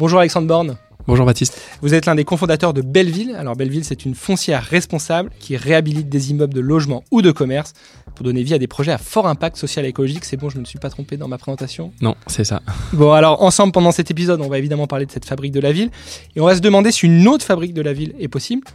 Bonjour Alexandre Borne. Bonjour Baptiste. Vous êtes l'un des cofondateurs de Belleville. Alors Belleville, c'est une foncière responsable qui réhabilite des immeubles de logement ou de commerce pour donner vie à des projets à fort impact social et écologique. C'est bon, je ne me suis pas trompé dans ma présentation Non, c'est ça. Bon, alors ensemble, pendant cet épisode, on va évidemment parler de cette fabrique de la ville. Et on va se demander si une autre fabrique de la ville est possible,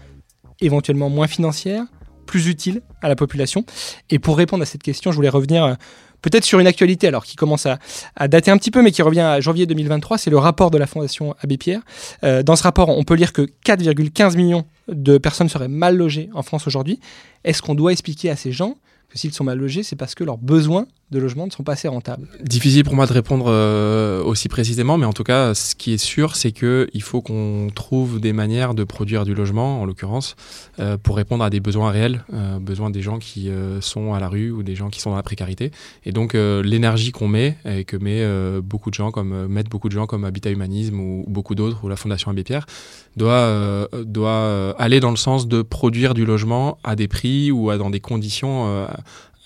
éventuellement moins financière, plus utile à la population. Et pour répondre à cette question, je voulais revenir euh, peut-être sur une actualité alors qui commence à, dater un petit peu, mais qui revient à janvier 2023. C'est le rapport de la Fondation Abbé Pierre. Euh, dans ce rapport, on peut lire que 4,15 millions de personnes seraient mal logées en France aujourd'hui. Est-ce qu'on doit expliquer à ces gens que s'ils sont mal logés, c'est parce que leurs besoins de logement ne sont pas assez rentables Difficile pour moi de répondre euh, aussi précisément, mais en tout cas, ce qui est sûr, c'est qu'il faut qu'on trouve des manières de produire du logement, en l'occurrence, euh, pour répondre à des besoins réels, euh, besoins des gens qui sont à la rue ou des gens qui sont dans la précarité. Et donc, l'énergie qu'on met, et que met beaucoup de gens, comme mettent beaucoup de gens comme Habitat Humanisme ou, beaucoup d'autres, ou la Fondation Abbé Pierre, doit, doit aller dans le sens de produire du logement à des prix ou à, dans des conditions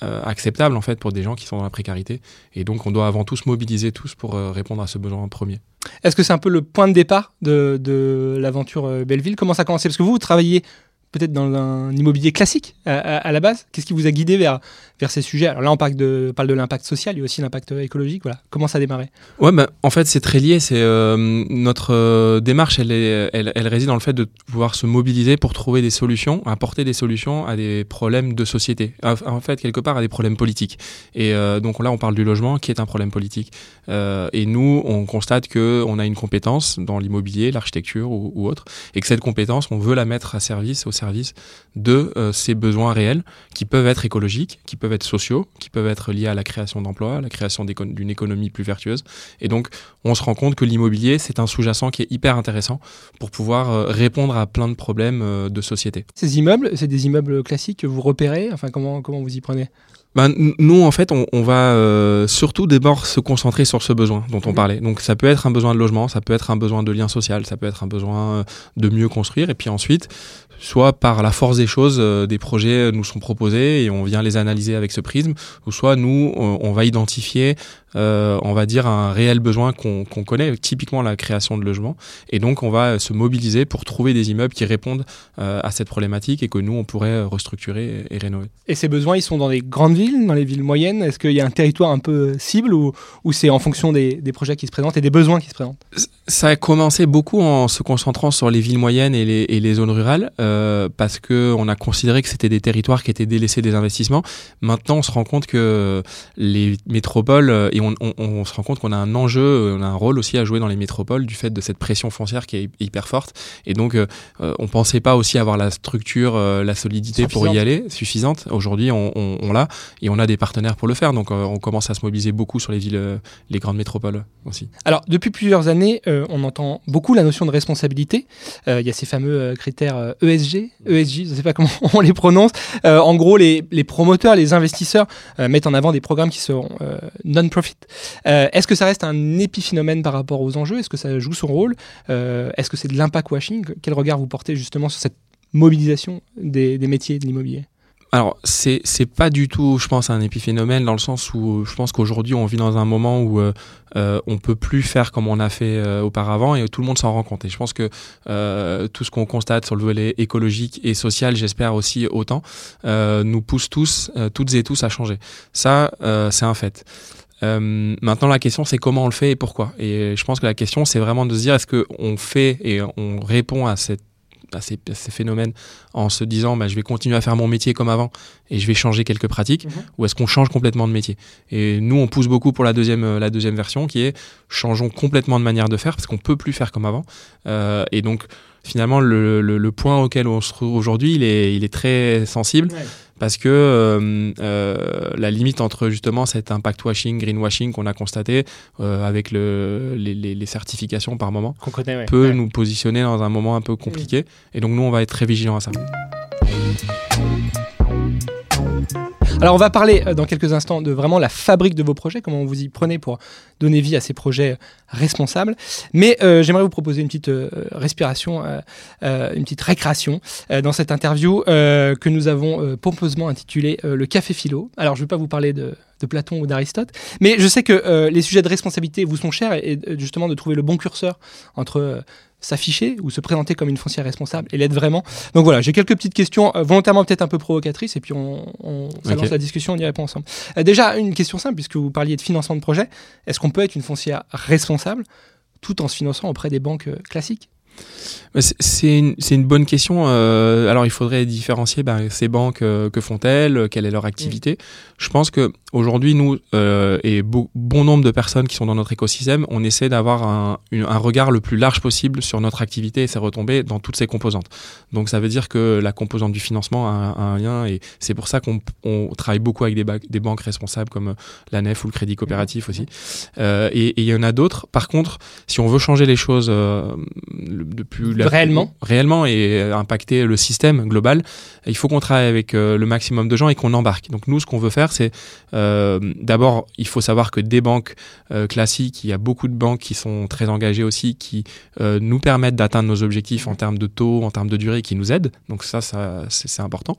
euh, acceptable en fait pour des gens qui sont dans la précarité. Et donc on doit avant tout se mobiliser tous pour euh, répondre à ce besoin premier. Est-ce que c'est un peu le point de départ de, de l'aventure euh, Belleville? Comment ça a commencé? Parce que vous, vous travaillez peut-être dans un immobilier classique à, la base Qu'est-ce qui vous a guidé vers, vers ces sujets? Alors là, on parle de, parle de l'impact social, il y a aussi l'impact écologique. Voilà. Comment ça a démarré? Ouais, bah, en fait, c'est très lié. Euh, notre euh, démarche, elle, elle, réside dans le fait de pouvoir se mobiliser pour trouver des solutions, apporter des solutions à des problèmes de société. En fait, quelque part, à des problèmes politiques. Et euh, donc là, on parle du logement, qui est un problème politique. et nous, on constate que on a une compétence dans l'immobilier, l'architecture ou, ou, autre, et que cette compétence, on veut la mettre à service, au service de ces besoins réels, qui peuvent être écologiques, qui peuvent être sociaux, qui peuvent être liés à la création d'emplois, à la création d'une économie plus vertueuse. Et donc, on se rend compte que l'immobilier, c'est un sous-jacent qui est hyper intéressant pour pouvoir euh, répondre à plein de problèmes euh, de société. Ces immeubles, c'est des immeubles classiques que vous repérez? Enfin, comment, comment vous y prenez? Ben, nous, en fait, on, va euh, surtout d'abord se concentrer sur ce besoin dont on mhm. parlait. Donc, ça peut être un besoin de logement, ça peut être un besoin de lien social, ça peut être un besoin de mieux construire. Et puis ensuite, soit par la force des choses, euh, des projets nous sont proposés et on vient les analyser avec ce prisme, ou soit nous, on va identifier euh, on va dire, un réel besoin qu'on connaît, typiquement la création de logements. Et donc, on va se mobiliser pour trouver des immeubles qui répondent euh, à cette problématique et que nous, on pourrait restructurer et, rénover. Et ces besoins, ils sont dans les grandes villes, dans les villes moyennes? Est-ce qu'il y a un territoire un peu cible ou, c'est en fonction des, projets qui se présentent et des besoins qui se présentent? Ça a commencé beaucoup en se concentrant sur les villes moyennes et les, zones rurales euh, parce qu'on a considéré que c'était des territoires qui étaient délaissés des investissements. Maintenant, on se rend compte que les métropoles et on, se rend compte qu'on a un enjeu, on a un rôle aussi à jouer dans les métropoles du fait de cette pression foncière qui est hyper forte. Et donc, euh, euh, on pensait pas aussi avoir la structure, euh, la solidité pour y aller suffisante. Aujourd'hui, on, l'a et on a des partenaires pour le faire. Donc, on commence à se mobiliser beaucoup sur les villes, les grandes métropoles aussi. Alors, depuis plusieurs années, on entend beaucoup la notion de responsabilité. Il y a ces fameux critères ESG, ESG, je ne sais pas comment on les prononce. en gros, les, les, promoteurs, les investisseurs mettent en avant des programmes qui seront non-profit euh, est-ce que ça reste un épiphénomène par rapport aux enjeux? Est-ce que ça joue son rôle? Euh, Est-ce que c'est de l'impact washing? Quel regard vous portez justement sur cette mobilisation des, métiers de l'immobilier? Alors, c'est, pas du tout, je pense, un épiphénomène dans le sens où je pense qu'aujourd'hui, on vit dans un moment où euh, euh on peut plus faire comme on a fait auparavant et tout le monde s'en rend compte. Et je pense que tout ce qu'on constate sur le volet écologique et social, j'espère aussi autant, nous pousse tous, toutes et tous à changer. Ça, c'est un fait. Euh, maintenant, la question, c'est comment on le fait et pourquoi. Et je pense que la question, c'est vraiment de se dire, est-ce qu'on fait et on répond à, cette, à, ces, phénomènes en se disant, bah, je vais continuer à faire mon métier comme avant et je vais changer quelques pratiques, mhm. ou est-ce qu'on change complètement de métier? Et nous, on pousse beaucoup pour la deuxième, euh, la deuxième version, qui est, changeons complètement de manière de faire, parce qu'on peut plus faire comme avant. Euh, et donc, finalement, le, le, point auquel on se trouve aujourd'hui, il est, il est très sensible parce que euh, euh, la limite entre justement cet impact washing, greenwashing qu'on a constaté euh, avec le, les, les, certifications par moment peut nous positionner dans un moment un peu compliqué. Et donc nous, on va être très vigilants à ça. Alors on va parler euh, dans quelques instants de vraiment la fabrique de vos projets, comment vous y prenez pour donner vie à ces projets responsables. Mais euh, j'aimerais vous proposer une petite euh, respiration, une petite récréation dans cette interview que nous avons pompeusement intitulée Le Café Philo. Alors je ne vais pas vous parler de, Platon ou d'Aristote, mais je sais que les sujets de responsabilité vous sont chers et, justement de trouver le bon curseur entre s'afficher ou se présenter comme une foncière responsable et l'être vraiment. Donc voilà, j'ai quelques petites questions euh, volontairement peut-être un peu provocatrices et puis on, on lance la discussion, on y répond ensemble. Euh, déjà, une question simple, puisque vous parliez de financement de projet. Est-ce qu'on peut être une foncière responsable tout en se finançant auprès des banques euh, classiques? C'est une, une, bonne question. Euh, alors, il faudrait différencier ben, ces banques, euh, que font-elles, quelle est leur activité. Je pense que aujourd'hui, nous euh, et bon nombre de personnes qui sont dans notre écosystème, on essaie d'avoir un, un, regard le plus large possible sur notre activité et ses retombées dans toutes ses composantes. Donc, ça veut dire que la composante du financement a, un lien et c'est pour ça qu'on travaille beaucoup avec des, des, banques responsables comme la NEF ou le Crédit Coopératif aussi. et il y en a d'autres. Par contre, si on veut changer les choses de plus réellement? Réellement et impacter le système global, il faut qu'on travaille avec euh, le maximum de gens et qu'on embarque. Donc nous, ce qu'on veut faire, c'est euh, d'abord, il faut savoir que des banques euh, classiques, il y a beaucoup de banques qui sont très engagées aussi, qui nous permettent d'atteindre nos objectifs en termes de taux, en termes de durée, qui nous aident. Donc ça, ça c'est important.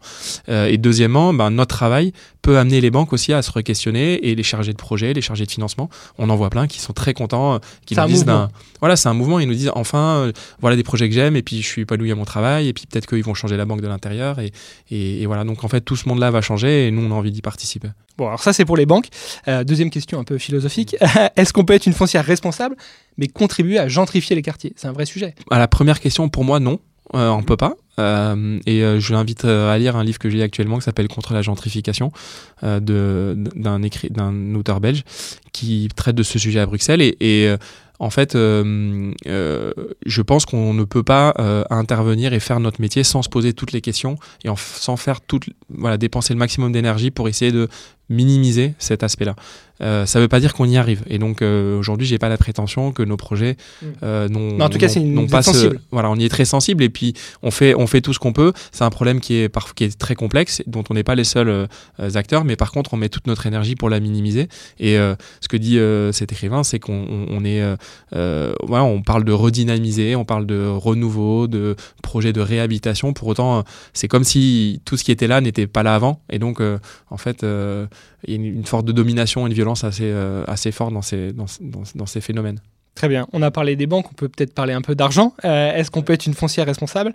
et deuxièmement, ben, notre travail peut amener les banques aussi à se re-questionner et les chargés de projet, les chargés de financement. On en voit plein qui sont très contents, qui nous disent, ben, voilà, c'est un mouvement. Ils nous disent, enfin, voilà des projets que j'aime et puis je suis épanoui à mon travail et puis peut-être qu'ils vont changer la banque de l'intérieur et, et, voilà. Donc en fait, tout ce monde-là va changer et nous, on a envie d'y participer. Bon, alors ça, c'est pour les banques. Euh, deuxième question un peu philosophique. Est-ce qu'on peut être une foncière responsable mais contribuer à gentrifier les quartiers? C'est un vrai sujet. À la première question, pour moi, non. Euh, on peut pas. Euh, et euh, je l'invite à lire un livre que j'ai actuellement qui s'appelle Contre la gentrification d'un d'un auteur belge qui traite de ce sujet à Bruxelles et, en fait, euh, euh, je pense qu'on ne peut pas euh, intervenir et faire notre métier sans se poser toutes les questions et sans faire tout, voilà, dépenser le maximum d'énergie pour essayer de minimiser cet aspect-là. Euh, ça ne veut pas dire qu'on y arrive. Et donc euh, aujourd'hui, j'ai pas la prétention que nos projets mm. euh, n'ont. en tout cas, c'est une pas sensible. voilà, on y est très sensible et puis on fait on fait tout ce qu'on peut. C'est un problème qui est par, qui est très complexe, dont on n'est pas les seuls euh, acteurs, mais par contre, on met toute notre énergie pour la minimiser. Et euh, ce que dit cet écrivain, c'est qu'on on est voilà, on parle de redynamiser, on parle de renouveau, de projet de réhabilitation. Pour autant, c'est comme si tout ce qui était là n'était pas là avant. Et donc, en fait il y a une, une, forme de domination une violence assez, euh, assez forte dans ces, dans, dans, ces phénomènes. Très bien. On a parlé des banques, on peut peut-être parler un peu d'argent. Euh, Est-ce qu'on peut être une foncière responsable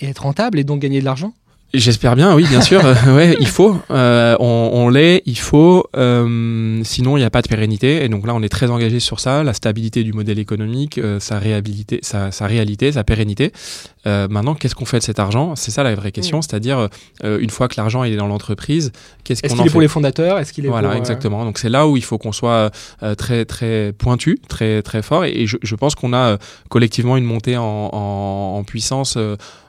et être rentable et donc gagner de l'argent? J'espère bien, oui, bien sûr. ouais, il faut. Euh, on, on l'est, il faut. Euh, sinon, il n'y a pas de pérennité. Et donc là, on est très engagé sur ça, la stabilité du modèle économique, euh, sa réhabilité, sa, sa, réalité, sa pérennité. Euh, maintenant, qu'est-ce qu'on fait de cet argent? C'est ça la vraie question. Mmh. C'est-à-dire, euh, une fois que l'argent est dans l'entreprise, qu'est-ce qu'on Est-ce qu'il est pour les fondateurs? Est-ce qu'il est voilà, pour, exactement. Donc c'est là où il faut qu'on soit très très pointu, très très fort. Et, et je, je, pense qu'on a collectivement une montée en, en, en puissance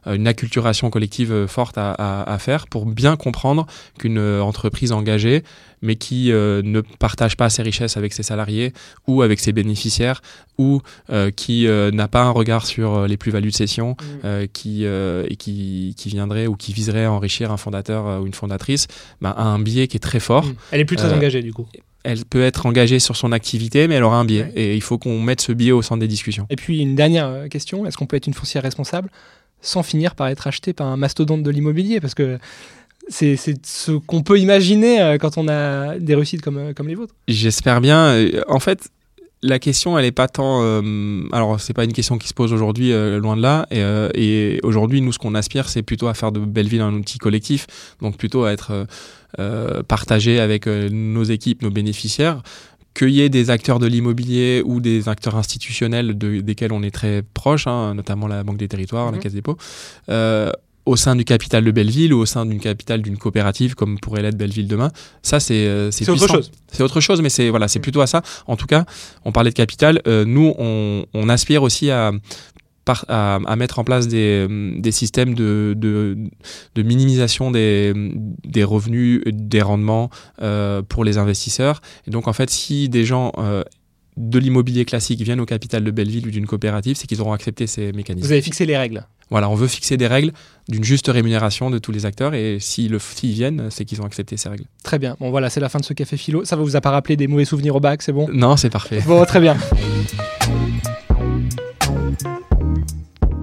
une acculturation collective forte à, à, à, faire pour bien comprendre qu'une entreprise engagée, mais qui euh, ne partage pas ses richesses avec ses salariés ou avec ses bénéficiaires ou euh, qui euh, n'a pas un regard sur les plus-values de cession, mmh. qui, et qui, qui, viendrait ou qui viserait à enrichir un fondateur ou une fondatrice, bah, a un biais qui est très fort. Mmh. Elle est plus très engagée du coup elle peut être engagée sur son activité, mais elle aura un biais. Ouais. Et il faut qu'on mette ce biais au centre des discussions. Et puis une dernière question, est-ce qu'on peut être une foncière responsable? Sans finir par être acheté par un mastodonte de l'immobilier parce que c'est ce qu'on peut imaginer euh, quand on a des réussites comme, euh, comme les vôtres. J'espère bien. En fait, la question, elle n'est pas tant. Euh, alors, c'est pas une question qui se pose aujourd'hui, euh, loin de là. Euh, et aujourd'hui, nous, ce qu'on aspire, c'est plutôt à faire de Belleville un outil collectif, donc plutôt à être partagé avec nos équipes, nos bénéficiaires qu'il y ait des acteurs de l'immobilier ou des acteurs institutionnels de, desquels on est très proche, hein, notamment la Banque des Territoires, mmh. la Caisse des Dépôts, euh, au sein du capital de Belleville ou au sein d'une capitale d'une coopérative comme pourrait l'être Belleville demain. Ça, c'est euh, c'est autre chose. C'est autre chose, mais c'est voilà, c'est mmh. plutôt à ça. En tout cas, on parlait de capital. Euh, nous, on, on, aspire aussi à par, à, à, mettre en place des, des systèmes de, de, de, minimisation des, des revenus, des rendements euh, pour les investisseurs. Et donc, en fait, si des gens euh, de l'immobilier classique viennent au capital de Belleville ou d'une coopérative, c'est qu'ils auront accepté ces mécanismes. Vous avez fixé les règles. Voilà, on veut fixer des règles d'une juste rémunération de tous les acteurs et s'ils viennent, c'est qu'ils ont accepté ces règles. Très bien. Bon, voilà, c'est la fin de ce café philo. Ça vous a pas rappelé des mauvais souvenirs au bac, c'est bon? Non, c'est parfait. Bon, très bien.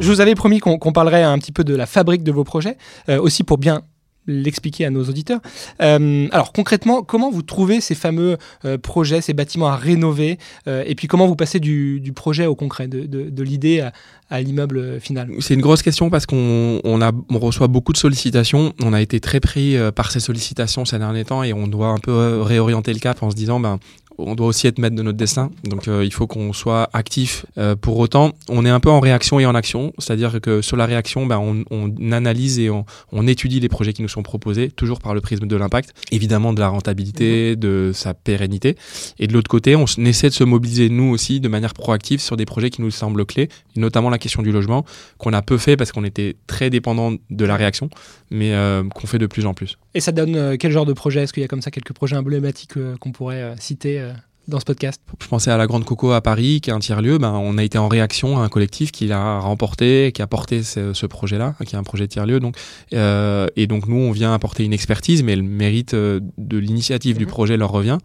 Je vous avais promis qu'on parlerait un petit peu de la fabrique de vos projets, euh, aussi pour bien l'expliquer à nos auditeurs. Euh, alors concrètement, comment vous trouvez ces fameux euh, projets, ces bâtiments à rénover, et puis comment vous passez du, projet au concret, de, l'idée à, l'immeuble final? C'est une grosse question parce qu'on on reçoit beaucoup de sollicitations. On a été très pris par ces sollicitations ces derniers temps et on doit un peu réorienter le cap en se disant ben, on doit aussi être maître de notre destin. Donc euh, il faut qu'on soit actif. Euh, pour autant, on est un peu en réaction et en action. C'est-à-dire que sur la réaction, ben, on, analyse et on, étudie les projets qui nous sont proposés, toujours par le prisme de l'impact, évidemment de la rentabilité, mhm. de sa pérennité. Et de l'autre côté, on essaie de se mobiliser nous aussi de manière proactive sur des projets qui nous semblent clés, notamment la question du logement, qu'on a peu fait parce qu'on était très dépendant de la réaction, mais euh, qu'on fait de plus en plus. Et ça donne quel genre de projet? Est-ce qu'il y a comme ça quelques projets emblématiques qu'on pourrait citer dans ce podcast Je pensais à la Grande Coco à Paris, qui est un tiers-lieu. Ben, on a été en réaction à un collectif qui l'a remporté, qui a porté ce, projet-là, qui est un projet tiers-lieu. Donc, euh, et donc, nous, on vient apporter une expertise, mais le mérite euh, de l'initiative du mhm. projet leur revient.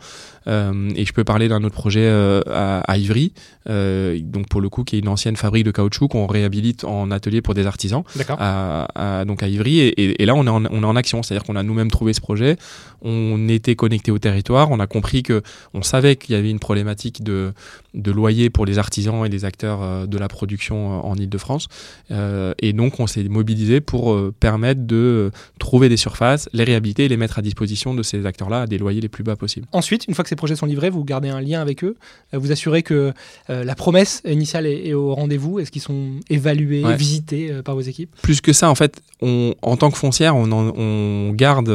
Euh, et je peux parler d'un autre projet à, Ivry, donc pour le coup, qui est une ancienne fabrique de caoutchouc qu'on réhabilite en atelier pour des artisans. À, donc à Ivry. Et, et, là, on est en, on est en action, c'est-à-dire qu'on a nous-mêmes trouvé ce projet. On était connecté au territoire. On a compris que on savait qu'il y avait une problématique de, de loyer pour les artisans et les acteurs euh, de la production euh, en Ile-de-France. Euh, et donc, on s'est mobilisé pour permettre de trouver des surfaces, les réhabiliter et les mettre à disposition de ces acteurs-là à des loyers les plus bas possibles. Ensuite, une fois que ces projets sont livrés, vous gardez un lien avec eux, vous assurez que la promesse initiale est, au rendez-vous. Est-ce qu'ils sont évalués, visités par vos équipes? Plus que ça, en fait, on, en tant que foncière, on, on garde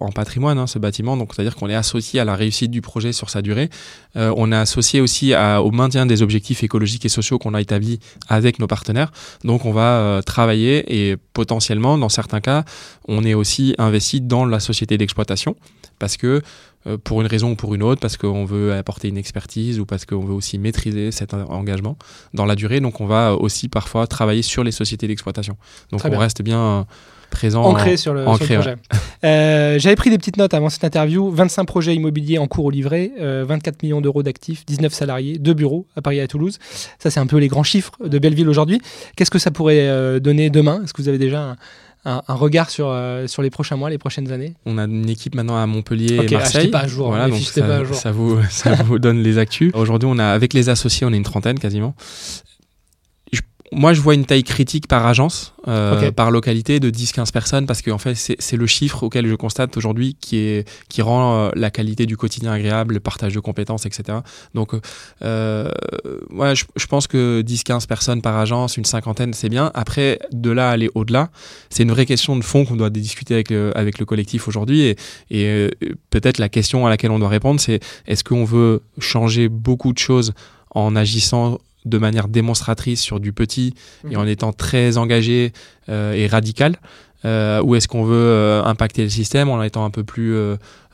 en patrimoine hein, ce bâtiment. Donc, c'est-à-dire qu'on est associé à la réussite du projet sur sa durée. On est associé aussi au maintien des objectifs écologiques et sociaux qu'on a établis avec nos partenaires. Donc on va euh, travailler et potentiellement, dans certains cas, on est aussi investi dans la société d'exploitation parce que euh, pour une raison ou pour une autre, parce qu'on veut apporter une expertise ou parce qu'on veut aussi maîtriser cet engagement dans la durée. Donc on va aussi parfois travailler sur les sociétés d'exploitation. Donc on reste bien présent. Ancré sur le, projet. Euh, j'avais pris des petites notes avant cette interview. 25 projets immobiliers en cours au livret, 24 millions d'euros d'actifs, 19 salariés, 2 bureaux à Paris et à Toulouse. Ça, c'est un peu les grands chiffres de Belleville aujourd'hui. Qu'est-ce que ça pourrait euh, donner demain? Est-ce que vous avez déjà un, regard sur, euh, sur les prochains mois, les prochaines années On a une équipe maintenant à Montpellier et Marseille. pas à jour. Voilà, donc ça, pas à jour. ça, vous, ça vous donne les actus. Aujourd'hui, on a avec les associés, on est une trentaine quasiment moi, je vois une taille critique par agence, euh, par localité de 10-15 personnes, parce que en fait, c'est le chiffre auquel je constate aujourd'hui qui, est, qui rend euh, la qualité du quotidien agréable, le partage de compétences, etc. Donc, euh, ouais, je, je, pense que 10-15 personnes par agence, une cinquantaine, c'est bien. Après, de là aller au-delà, c'est une vraie question de fond qu'on doit discuter avec le, avec le collectif aujourd'hui. Et, et euh, peut-être la question à laquelle on doit répondre, c'est est-ce qu'on veut changer beaucoup de choses en agissant de manière démonstratrice sur du petit et mhm. en étant très engagé euh, et radical euh, ou est-ce qu'on veut euh, impacter le système en étant un peu plus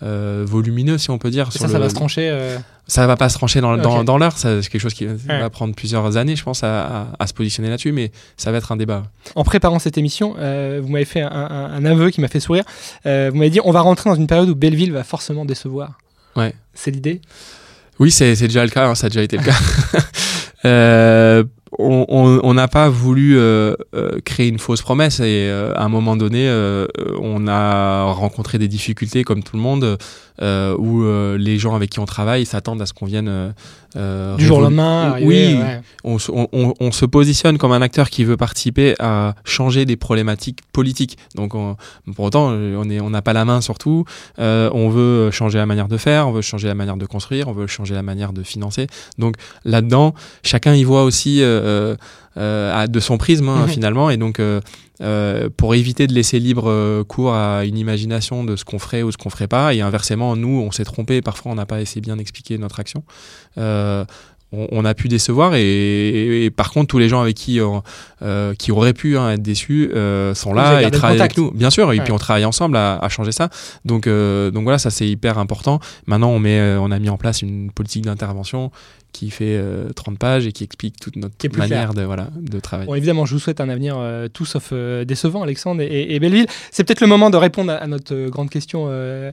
volumineux, si on peut dire Ça, ça va se trancher Ça va pas se trancher dans, dans, l'heure, c'est quelque chose qui va prendre plusieurs années, je pense, à, se positionner là-dessus, mais ça va être un débat. En préparant cette émission, vous m'avez fait un, un, aveu qui m'a fait sourire. vous m'avez dit on va rentrer dans une période où Belleville va forcément décevoir. Ouais. C'est l'idée? Oui, c'est déjà le cas, hein, ça a déjà été le cas. Euh, on n'a pas voulu euh, euh, créer une fausse promesse et à un moment donné, on a rencontré des difficultés comme tout le monde, où les gens avec qui on travaille s'attendent à ce qu'on vienne du jour au lendemain. oui, on, se positionne comme un acteur qui veut participer à changer des problématiques politiques. Donc, pour autant, on n'a pas la main sur tout. on veut changer la manière de faire, on veut changer la manière de construire, on veut changer la manière de financer. Donc là-dedans, chacun y voit aussi euh, euh, de son prisme hein, mhm. finalement. Et donc, euh, pour éviter de laisser libre cours à une imagination de ce qu'on ferait ou ce qu'on ferait pas, et inversement, nous, on s'est trompé. Parfois, on n'a pas assez bien expliqué notre action on, a pu décevoir et, par contre tous les gens avec qui euh, qui auraient pu hein, être déçus euh, sont là et travaillent avec nous. Bien sûr et puis on travaille ensemble à, à changer ça. Donc euh, donc voilà ça c'est hyper important. Maintenant on met on a mis en place une politique d'intervention qui fait 30 pages et qui explique toute notre manière de, voilà, de travailler. Bon, évidemment, je vous souhaite un avenir tout sauf décevant, Alexandre et, Belleville. C'est peut-être le moment de répondre à, notre grande question de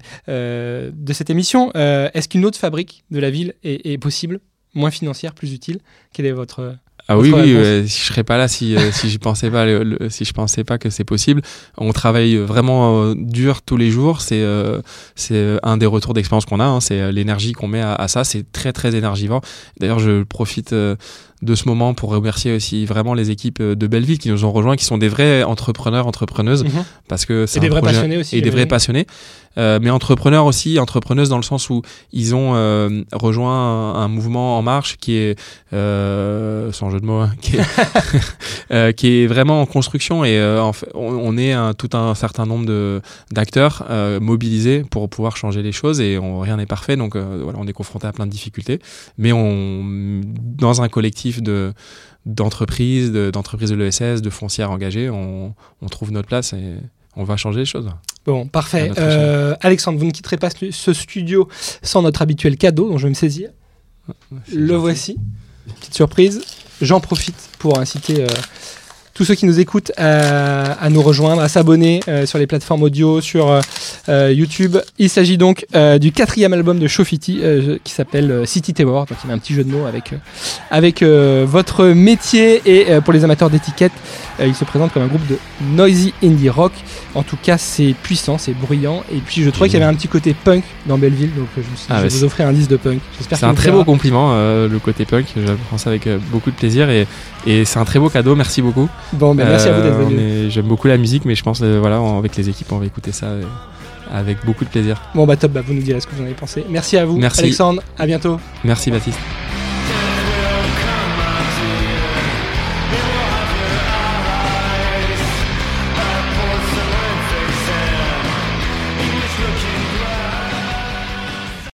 cette émission. Est-ce qu'une autre fabrique de la ville est, est possible? Moins financière, plus utile. Quel est votre ah oui, oui, je je serais pas là si, euh, si je pensais pas, si je pensais pas que c'est possible. On travaille vraiment euh, dur tous les jours. C'est euh, c'est un des retours d'expérience qu'on a. Hein. c'est l'énergie qu'on met à, ça. C'est très très énergivant. D'ailleurs, je profite de ce moment pour remercier aussi vraiment les équipes de Belleville qui nous ont rejoints, qui sont des vrais entrepreneurs, entrepreneuses, mhm. parce que c'est des vrais passionnés aussi. Et des vrais passionnés. Euh, mais entrepreneurs aussi, entrepreneuses dans le sens où ils ont euh, rejoint un, mouvement en marche qui est, euh, sans jeu de mots, hein, qui, est, qui, est, vraiment en construction et en fait, on, est un, tout un certain nombre de d'acteurs mobilisés pour pouvoir changer les choses et on, rien n'est parfait donc voilà on est confronté à plein de difficultés mais on dans un collectif de d'entreprises, d'entreprises de, l'ESS, de foncières engagées, on, on trouve notre place et on va changer les choses. Bon, parfait. Euh, Alexandre, vous ne quitterez pas ce studio sans notre habituel cadeau dont je vais me saisir. Le voici. Petite surprise. J'en profite pour inciter euh, tous ceux qui nous écoutent à, nous rejoindre, à s'abonner euh, sur les plateformes audio, sur euh, euh, YouTube. Il s'agit donc du quatrième album de Shofiti qui s'appelle City Tower. Donc il y a un petit jeu de mots avec, avec votre métier et pour les amateurs d'étiquettes, il se présente comme un groupe de noisy indie rock. En tout cas, c'est puissant, c'est bruyant. Et puis je trouvais qu'il y avait un petit côté punk dans Belleville, donc je, ah, je vais vous offrir un disque de punk. C'est un très beau compliment, le côté punk. Je prends ça avec beaucoup de plaisir et, et c'est un très beau cadeau. Merci beaucoup. Bon, ben merci à vous d'être euh, venu. J'aime beaucoup la musique, mais je pense, euh, voilà, avec les équipes, on va écouter ça euh, avec beaucoup de plaisir. Bon, bah top, bah, vous nous direz ce que vous en avez pensé. Merci à vous, merci. Alexandre. À bientôt. Merci, Baptiste.